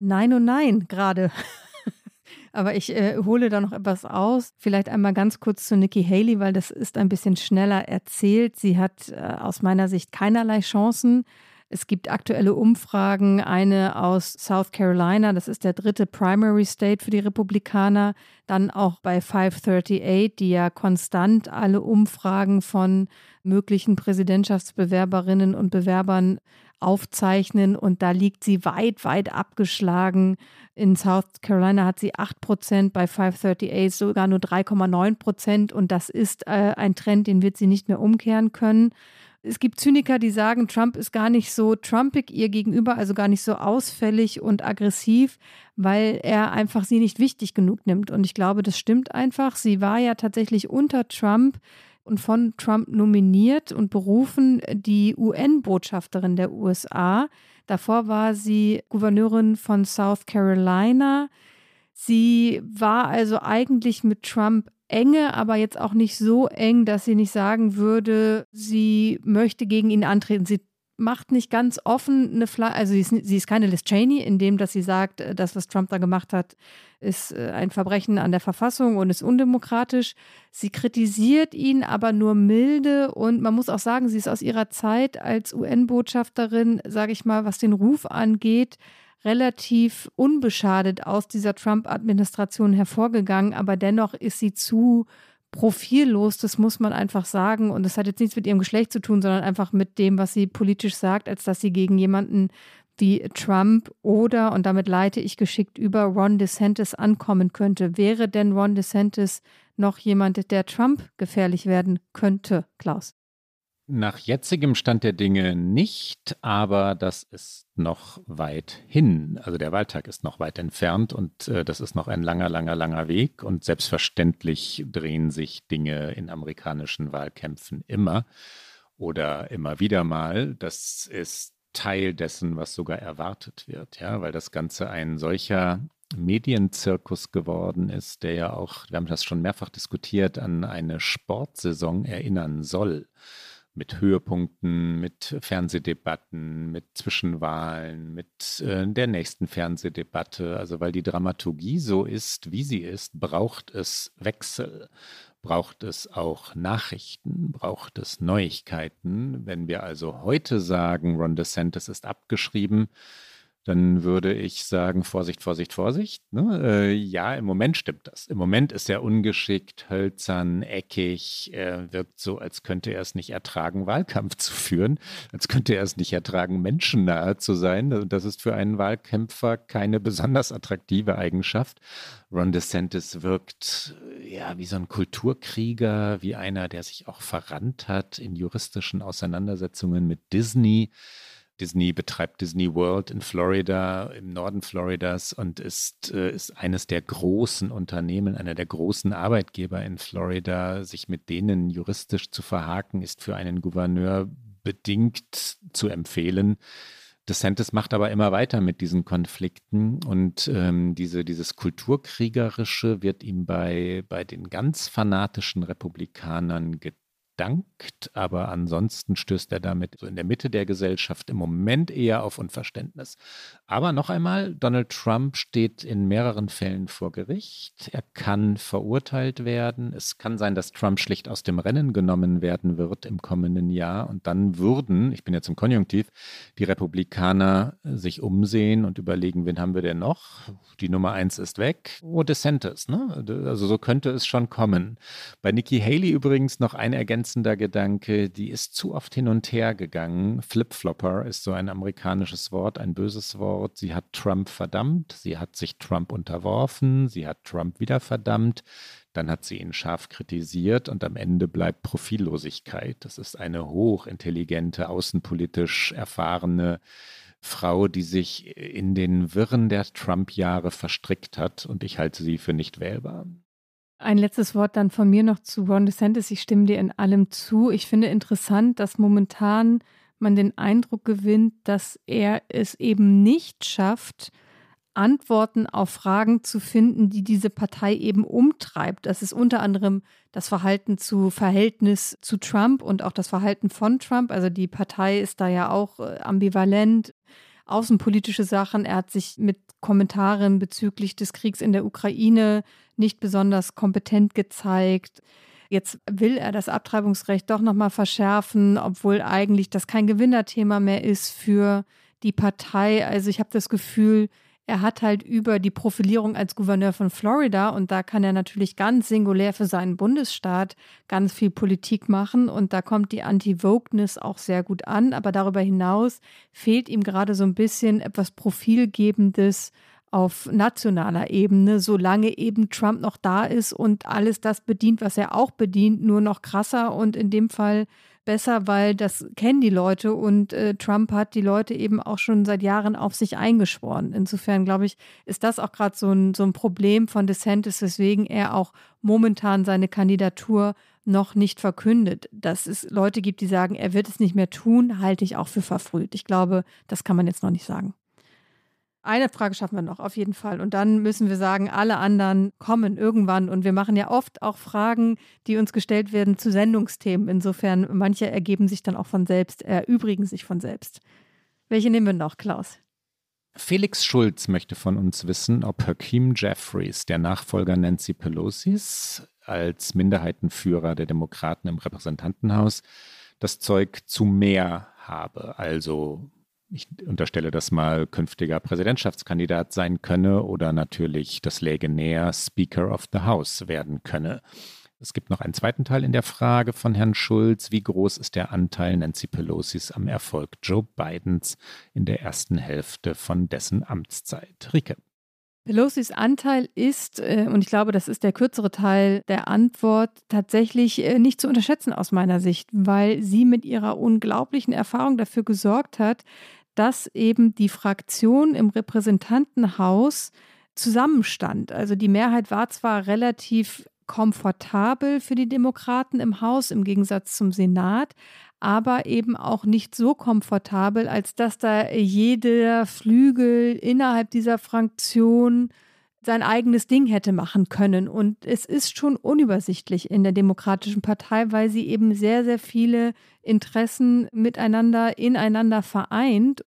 Nein und nein, gerade. Aber ich äh, hole da noch etwas aus. Vielleicht einmal ganz kurz zu Nikki Haley, weil das ist ein bisschen schneller erzählt. Sie hat äh, aus meiner Sicht keinerlei Chancen. Es gibt aktuelle Umfragen, eine aus South Carolina, das ist der dritte Primary State für die Republikaner, dann auch bei 538, die ja konstant alle Umfragen von möglichen Präsidentschaftsbewerberinnen und Bewerbern aufzeichnen und da liegt sie weit, weit abgeschlagen. In South Carolina hat sie 8 Prozent, bei 538 sogar nur 3,9 Prozent und das ist äh, ein Trend, den wird sie nicht mehr umkehren können. Es gibt Zyniker, die sagen, Trump ist gar nicht so trumpig ihr gegenüber, also gar nicht so ausfällig und aggressiv, weil er einfach sie nicht wichtig genug nimmt. Und ich glaube, das stimmt einfach. Sie war ja tatsächlich unter Trump und von Trump nominiert und berufen die UN-Botschafterin der USA. Davor war sie Gouverneurin von South Carolina. Sie war also eigentlich mit Trump enge, aber jetzt auch nicht so eng, dass sie nicht sagen würde, sie möchte gegen ihn antreten. Sie macht nicht ganz offen eine Fla also sie ist, sie ist keine Liz Cheney, in dem, dass sie sagt, äh, das, was Trump da gemacht hat, ist äh, ein Verbrechen an der Verfassung und ist undemokratisch. Sie kritisiert ihn aber nur milde und man muss auch sagen, sie ist aus ihrer Zeit als UN-Botschafterin, sage ich mal, was den Ruf angeht, relativ unbeschadet aus dieser Trump-Administration hervorgegangen, aber dennoch ist sie zu profillos, das muss man einfach sagen. Und das hat jetzt nichts mit ihrem Geschlecht zu tun, sondern einfach mit dem, was sie politisch sagt, als dass sie gegen jemanden wie Trump oder, und damit leite ich geschickt über, Ron DeSantis ankommen könnte. Wäre denn Ron DeSantis noch jemand, der Trump gefährlich werden könnte, Klaus? Nach jetzigem Stand der Dinge nicht, aber das ist noch weit hin. Also der Wahltag ist noch weit entfernt und äh, das ist noch ein langer, langer, langer Weg. Und selbstverständlich drehen sich Dinge in amerikanischen Wahlkämpfen immer oder immer wieder mal. Das ist Teil dessen, was sogar erwartet wird, ja, weil das Ganze ein solcher Medienzirkus geworden ist, der ja auch, wir haben das schon mehrfach diskutiert, an eine Sportsaison erinnern soll mit Höhepunkten, mit Fernsehdebatten, mit Zwischenwahlen, mit äh, der nächsten Fernsehdebatte. Also weil die Dramaturgie so ist, wie sie ist, braucht es Wechsel, braucht es auch Nachrichten, braucht es Neuigkeiten. Wenn wir also heute sagen, Ron DeSantis ist abgeschrieben, dann würde ich sagen, Vorsicht, Vorsicht, Vorsicht. Ne? Äh, ja, im Moment stimmt das. Im Moment ist er ungeschickt, hölzern, eckig, er wirkt so, als könnte er es nicht ertragen, Wahlkampf zu führen, als könnte er es nicht ertragen, menschennahe zu sein. Und das ist für einen Wahlkämpfer keine besonders attraktive Eigenschaft. Ron DeSantis wirkt ja wie so ein Kulturkrieger, wie einer, der sich auch verrannt hat in juristischen Auseinandersetzungen mit Disney. Disney betreibt Disney World in Florida, im Norden Floridas und ist, äh, ist eines der großen Unternehmen, einer der großen Arbeitgeber in Florida. Sich mit denen juristisch zu verhaken, ist für einen Gouverneur bedingt zu empfehlen. DeSantis macht aber immer weiter mit diesen Konflikten und ähm, diese, dieses Kulturkriegerische wird ihm bei, bei den ganz fanatischen Republikanern getan dankt, aber ansonsten stößt er damit so in der Mitte der Gesellschaft im Moment eher auf Unverständnis. Aber noch einmal, Donald Trump steht in mehreren Fällen vor Gericht. Er kann verurteilt werden. Es kann sein, dass Trump schlicht aus dem Rennen genommen werden wird im kommenden Jahr. Und dann würden, ich bin jetzt im Konjunktiv, die Republikaner sich umsehen und überlegen, wen haben wir denn noch? Die Nummer eins ist weg. Oh, DeSantis, ne? Also so könnte es schon kommen. Bei Nikki Haley übrigens noch eine Ergänzung ergänzender Gedanke, die ist zu oft hin und her gegangen. Flip-Flopper ist so ein amerikanisches Wort, ein böses Wort. Sie hat Trump verdammt, sie hat sich Trump unterworfen, sie hat Trump wieder verdammt, dann hat sie ihn scharf kritisiert und am Ende bleibt Profillosigkeit. Das ist eine hochintelligente, außenpolitisch erfahrene Frau, die sich in den Wirren der Trump-Jahre verstrickt hat und ich halte sie für nicht wählbar. Ein letztes Wort dann von mir noch zu Ron DeSantis. Ich stimme dir in allem zu. Ich finde interessant, dass momentan man den Eindruck gewinnt, dass er es eben nicht schafft, Antworten auf Fragen zu finden, die diese Partei eben umtreibt. Das ist unter anderem das Verhalten zu Verhältnis zu Trump und auch das Verhalten von Trump. Also die Partei ist da ja auch äh, ambivalent außenpolitische Sachen. Er hat sich mit Kommentaren bezüglich des Kriegs in der Ukraine nicht besonders kompetent gezeigt. Jetzt will er das Abtreibungsrecht doch nochmal verschärfen, obwohl eigentlich das kein Gewinnerthema mehr ist für die Partei. Also ich habe das Gefühl, er hat halt über die Profilierung als Gouverneur von Florida und da kann er natürlich ganz singulär für seinen Bundesstaat ganz viel Politik machen und da kommt die Anti-Wokeness auch sehr gut an. Aber darüber hinaus fehlt ihm gerade so ein bisschen etwas Profilgebendes auf nationaler Ebene, solange eben Trump noch da ist und alles das bedient, was er auch bedient, nur noch krasser und in dem Fall besser, weil das kennen die Leute und äh, Trump hat die Leute eben auch schon seit Jahren auf sich eingeschworen. Insofern glaube ich, ist das auch gerade so ein, so ein Problem von DeSantis, weswegen er auch momentan seine Kandidatur noch nicht verkündet. Dass es Leute gibt, die sagen, er wird es nicht mehr tun, halte ich auch für verfrüht. Ich glaube, das kann man jetzt noch nicht sagen. Eine Frage schaffen wir noch, auf jeden Fall. Und dann müssen wir sagen, alle anderen kommen irgendwann. Und wir machen ja oft auch Fragen, die uns gestellt werden zu Sendungsthemen. Insofern, manche ergeben sich dann auch von selbst, erübrigen sich von selbst. Welche nehmen wir noch, Klaus? Felix Schulz möchte von uns wissen, ob Hakeem Jeffries, der Nachfolger Nancy Pelosis, als Minderheitenführer der Demokraten im Repräsentantenhaus, das Zeug zu mehr habe, also ich unterstelle das mal, künftiger Präsidentschaftskandidat sein könne oder natürlich das läge näher Speaker of the House werden könne. Es gibt noch einen zweiten Teil in der Frage von Herrn Schulz. Wie groß ist der Anteil Nancy Pelosis am Erfolg Joe Bidens in der ersten Hälfte von dessen Amtszeit? Rike. Pelosis Anteil ist, äh, und ich glaube, das ist der kürzere Teil der Antwort, tatsächlich äh, nicht zu unterschätzen aus meiner Sicht, weil sie mit ihrer unglaublichen Erfahrung dafür gesorgt hat, dass eben die Fraktion im Repräsentantenhaus zusammenstand. Also die Mehrheit war zwar relativ komfortabel für die Demokraten im Haus im Gegensatz zum Senat, aber eben auch nicht so komfortabel, als dass da jeder Flügel innerhalb dieser Fraktion sein eigenes Ding hätte machen können. Und es ist schon unübersichtlich in der Demokratischen Partei, weil sie eben sehr, sehr viele Interessen miteinander, ineinander vereint.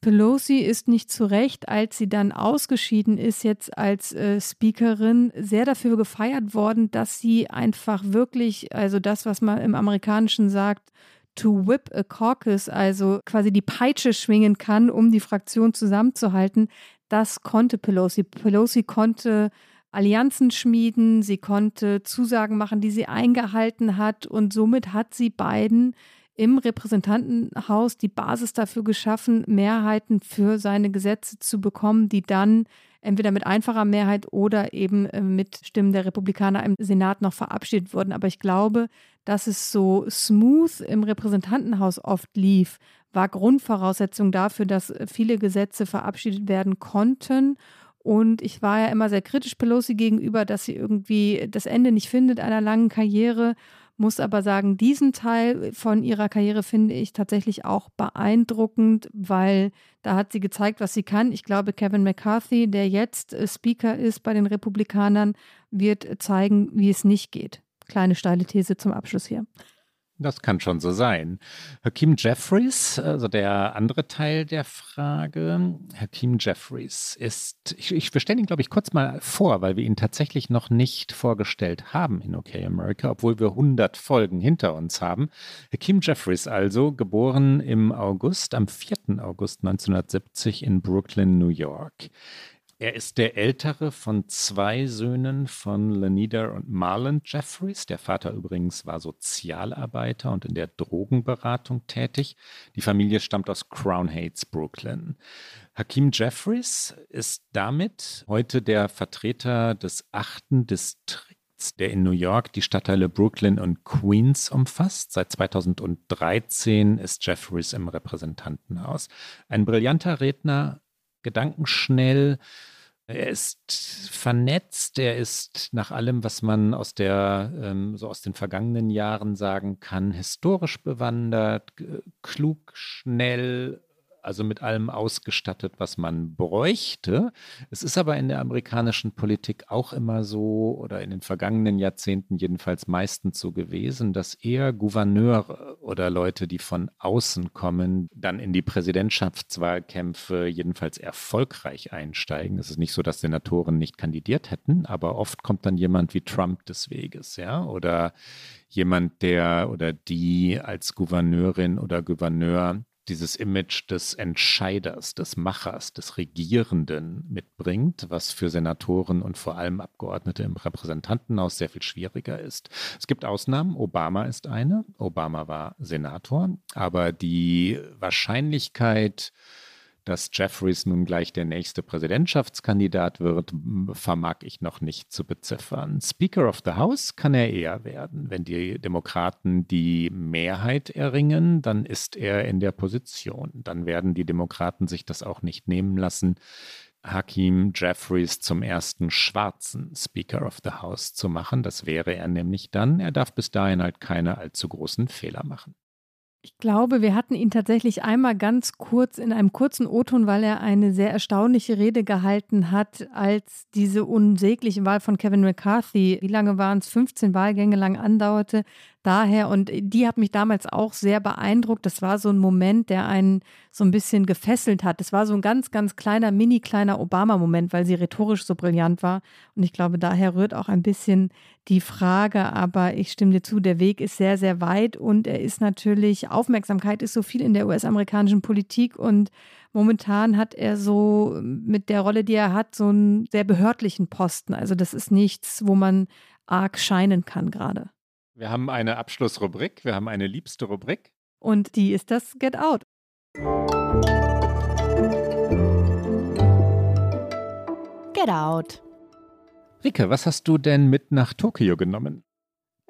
Pelosi ist nicht zu Recht, als sie dann ausgeschieden ist, jetzt als äh, Speakerin, sehr dafür gefeiert worden, dass sie einfach wirklich, also das, was man im Amerikanischen sagt, to whip a caucus, also quasi die Peitsche schwingen kann, um die Fraktion zusammenzuhalten. Das konnte Pelosi. Pelosi konnte Allianzen schmieden, sie konnte Zusagen machen, die sie eingehalten hat und somit hat sie beiden im Repräsentantenhaus die Basis dafür geschaffen, Mehrheiten für seine Gesetze zu bekommen, die dann entweder mit einfacher Mehrheit oder eben äh, mit Stimmen der Republikaner im Senat noch verabschiedet wurden. Aber ich glaube, dass es so smooth im Repräsentantenhaus oft lief, war Grundvoraussetzung dafür, dass viele Gesetze verabschiedet werden konnten. Und ich war ja immer sehr kritisch Pelosi gegenüber, dass sie irgendwie das Ende nicht findet einer langen Karriere. Muss aber sagen, diesen Teil von ihrer Karriere finde ich tatsächlich auch beeindruckend, weil da hat sie gezeigt, was sie kann. Ich glaube, Kevin McCarthy, der jetzt äh, Speaker ist bei den Republikanern, wird zeigen, wie es nicht geht. Kleine steile These zum Abschluss hier. Das kann schon so sein. Hakim Jeffries, also der andere Teil der Frage. Hakim Jeffries ist, ich, ich stelle ihn, glaube ich, kurz mal vor, weil wir ihn tatsächlich noch nicht vorgestellt haben in OK America, obwohl wir 100 Folgen hinter uns haben. Hakim Jeffries also, geboren im August, am 4. August 1970 in Brooklyn, New York. Er ist der ältere von zwei Söhnen von Lenida und Marlon Jeffries. Der Vater übrigens war Sozialarbeiter und in der Drogenberatung tätig. Die Familie stammt aus Crown Heights, Brooklyn. Hakim Jeffries ist damit heute der Vertreter des achten Distrikts der in New York die Stadtteile Brooklyn und Queens umfasst. Seit 2013 ist Jeffries im Repräsentantenhaus. Ein brillanter Redner, gedankenschnell. Er ist vernetzt, er ist nach allem, was man aus der, ähm, so aus den vergangenen Jahren sagen kann, historisch bewandert, klug, schnell, also mit allem ausgestattet, was man bräuchte. Es ist aber in der amerikanischen Politik auch immer so oder in den vergangenen Jahrzehnten jedenfalls meistens so gewesen, dass eher Gouverneure oder Leute, die von außen kommen, dann in die Präsidentschaftswahlkämpfe jedenfalls erfolgreich einsteigen. Es ist nicht so, dass Senatoren nicht kandidiert hätten, aber oft kommt dann jemand wie Trump des Weges, ja, oder jemand, der oder die als Gouverneurin oder Gouverneur dieses Image des Entscheiders, des Machers, des Regierenden mitbringt, was für Senatoren und vor allem Abgeordnete im Repräsentantenhaus sehr viel schwieriger ist. Es gibt Ausnahmen. Obama ist eine. Obama war Senator. Aber die Wahrscheinlichkeit, dass Jeffries nun gleich der nächste Präsidentschaftskandidat wird, vermag ich noch nicht zu beziffern. Speaker of the House kann er eher werden. Wenn die Demokraten die Mehrheit erringen, dann ist er in der Position. Dann werden die Demokraten sich das auch nicht nehmen lassen, Hakim Jeffries zum ersten schwarzen Speaker of the House zu machen. Das wäre er nämlich dann. Er darf bis dahin halt keine allzu großen Fehler machen. Ich glaube, wir hatten ihn tatsächlich einmal ganz kurz in einem kurzen O-Ton, weil er eine sehr erstaunliche Rede gehalten hat, als diese unsägliche Wahl von Kevin McCarthy, wie lange waren es, 15 Wahlgänge lang andauerte, daher. Und die hat mich damals auch sehr beeindruckt. Das war so ein Moment, der einen so ein bisschen gefesselt hat. Das war so ein ganz, ganz kleiner, mini kleiner Obama-Moment, weil sie rhetorisch so brillant war. Und ich glaube, daher rührt auch ein bisschen die Frage. Aber ich stimme dir zu, der Weg ist sehr, sehr weit und er ist natürlich, Aufmerksamkeit ist so viel in der US-amerikanischen Politik und momentan hat er so mit der Rolle, die er hat, so einen sehr behördlichen Posten. Also das ist nichts, wo man arg scheinen kann gerade. Wir haben eine Abschlussrubrik, wir haben eine liebste Rubrik. Und die ist das Get Out. Get Out. Rike, was hast du denn mit nach Tokio genommen?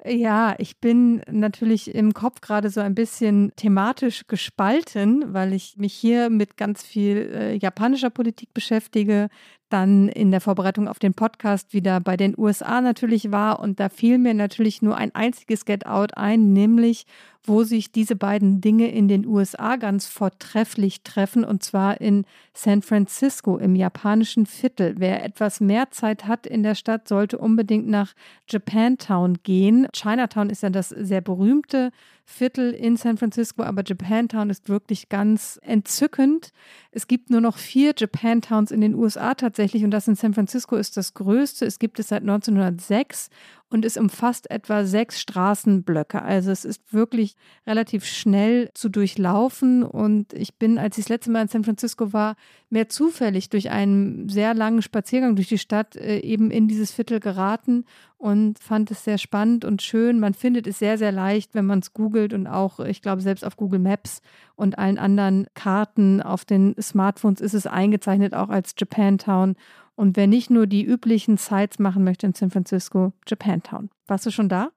Ja, ich bin natürlich im Kopf gerade so ein bisschen thematisch gespalten, weil ich mich hier mit ganz viel äh, japanischer Politik beschäftige, dann in der Vorbereitung auf den Podcast wieder bei den USA natürlich war und da fiel mir natürlich nur ein einziges Get Out ein, nämlich wo sich diese beiden Dinge in den USA ganz vortrefflich treffen, und zwar in San Francisco im japanischen Viertel. Wer etwas mehr Zeit hat in der Stadt, sollte unbedingt nach Japantown gehen. Chinatown ist ja das sehr berühmte Viertel in San Francisco, aber Japantown ist wirklich ganz entzückend. Es gibt nur noch vier Japantowns in den USA tatsächlich und das in San Francisco ist das größte. Es gibt es seit 1906 und es umfasst etwa sechs Straßenblöcke. Also es ist wirklich relativ schnell zu durchlaufen. Und ich bin, als ich das letzte Mal in San Francisco war, mehr zufällig durch einen sehr langen Spaziergang durch die Stadt äh, eben in dieses Viertel geraten und fand es sehr spannend und schön. Man findet es sehr, sehr leicht, wenn man es googelt und auch, ich glaube, selbst auf Google Maps und allen anderen Karten auf den Smartphones ist es eingezeichnet, auch als Japantown. Und wer nicht nur die üblichen Sites machen möchte in San Francisco, Japantown. Warst du schon da?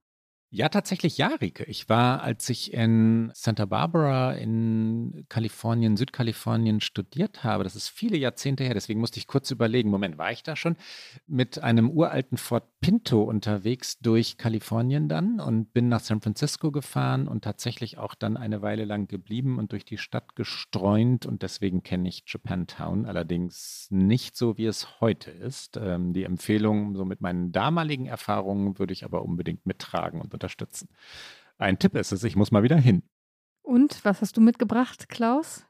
Ja, tatsächlich ja, Rike. Ich war, als ich in Santa Barbara in Kalifornien, Südkalifornien studiert habe, das ist viele Jahrzehnte her, deswegen musste ich kurz überlegen, Moment, war ich da schon mit einem uralten Ford Pinto unterwegs durch Kalifornien dann und bin nach San Francisco gefahren und tatsächlich auch dann eine Weile lang geblieben und durch die Stadt gestreunt und deswegen kenne ich Japantown, allerdings nicht so, wie es heute ist. Ähm, die Empfehlung, so mit meinen damaligen Erfahrungen, würde ich aber unbedingt mittragen und unterstützen. Ein Tipp ist es, ich muss mal wieder hin. Und was hast du mitgebracht, Klaus?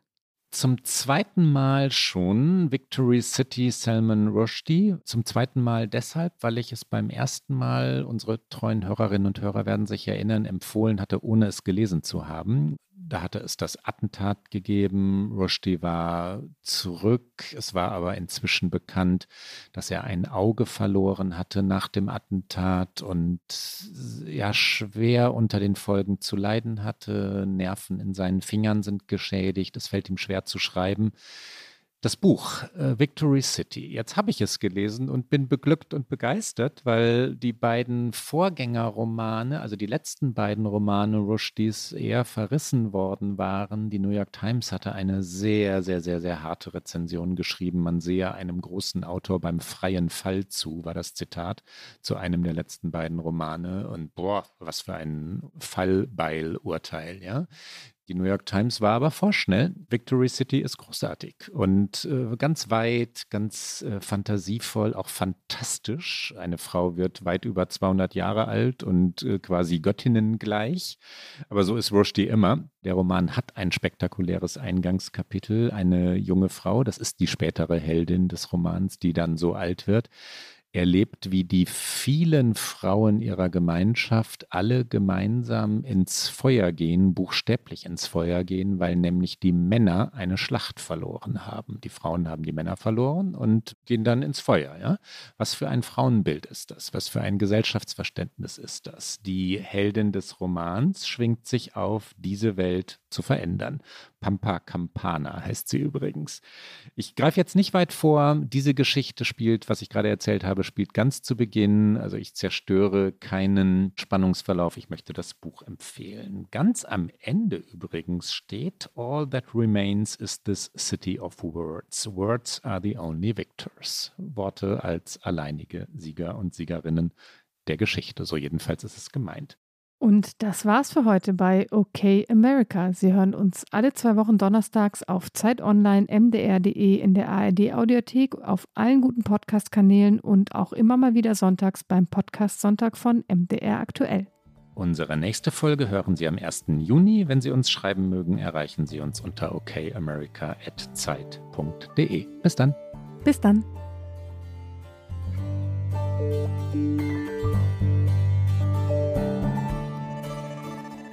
Zum zweiten Mal schon Victory City Salman Rushdie. Zum zweiten Mal deshalb, weil ich es beim ersten Mal, unsere treuen Hörerinnen und Hörer werden sich erinnern, empfohlen hatte, ohne es gelesen zu haben. Da hatte es das Attentat gegeben. Rushdie war zurück. Es war aber inzwischen bekannt, dass er ein Auge verloren hatte nach dem Attentat und ja schwer unter den Folgen zu leiden hatte. Nerven in seinen Fingern sind geschädigt. Es fällt ihm schwer zu schreiben das Buch äh, Victory City. Jetzt habe ich es gelesen und bin beglückt und begeistert, weil die beiden Vorgängerromane, also die letzten beiden Romane Rushdies eher verrissen worden waren. Die New York Times hatte eine sehr, sehr, sehr, sehr harte Rezension geschrieben. Man sehe einem großen Autor beim freien Fall zu, war das Zitat zu einem der letzten beiden Romane. Und boah, was für ein Fallbeilurteil, ja. Die New York Times war aber vorschnell. Victory City ist großartig und äh, ganz weit, ganz äh, fantasievoll, auch fantastisch. Eine Frau wird weit über 200 Jahre alt und äh, quasi Göttinnen gleich. Aber so ist Rushdie immer. Der Roman hat ein spektakuläres Eingangskapitel. Eine junge Frau, das ist die spätere Heldin des Romans, die dann so alt wird erlebt, wie die vielen Frauen ihrer Gemeinschaft alle gemeinsam ins Feuer gehen, buchstäblich ins Feuer gehen, weil nämlich die Männer eine Schlacht verloren haben. Die Frauen haben die Männer verloren und gehen dann ins Feuer. Ja? Was für ein Frauenbild ist das? Was für ein Gesellschaftsverständnis ist das? Die Heldin des Romans schwingt sich auf, diese Welt zu verändern. Pampa Campana heißt sie übrigens. Ich greife jetzt nicht weit vor. Diese Geschichte spielt, was ich gerade erzählt habe, spielt ganz zu Beginn. Also ich zerstöre keinen Spannungsverlauf. Ich möchte das Buch empfehlen. Ganz am Ende übrigens steht, All that remains is this city of words. Words are the only victors. Worte als alleinige Sieger und Siegerinnen der Geschichte. So jedenfalls ist es gemeint. Und das war's für heute bei OK America. Sie hören uns alle zwei Wochen donnerstags auf Zeit Online, mdr.de, in der ARD Audiothek, auf allen guten Podcast-Kanälen und auch immer mal wieder sonntags beim Podcast Sonntag von MDR aktuell. Unsere nächste Folge hören Sie am 1. Juni. Wenn Sie uns schreiben mögen, erreichen Sie uns unter okamerica.zeit.de. Bis dann. Bis dann.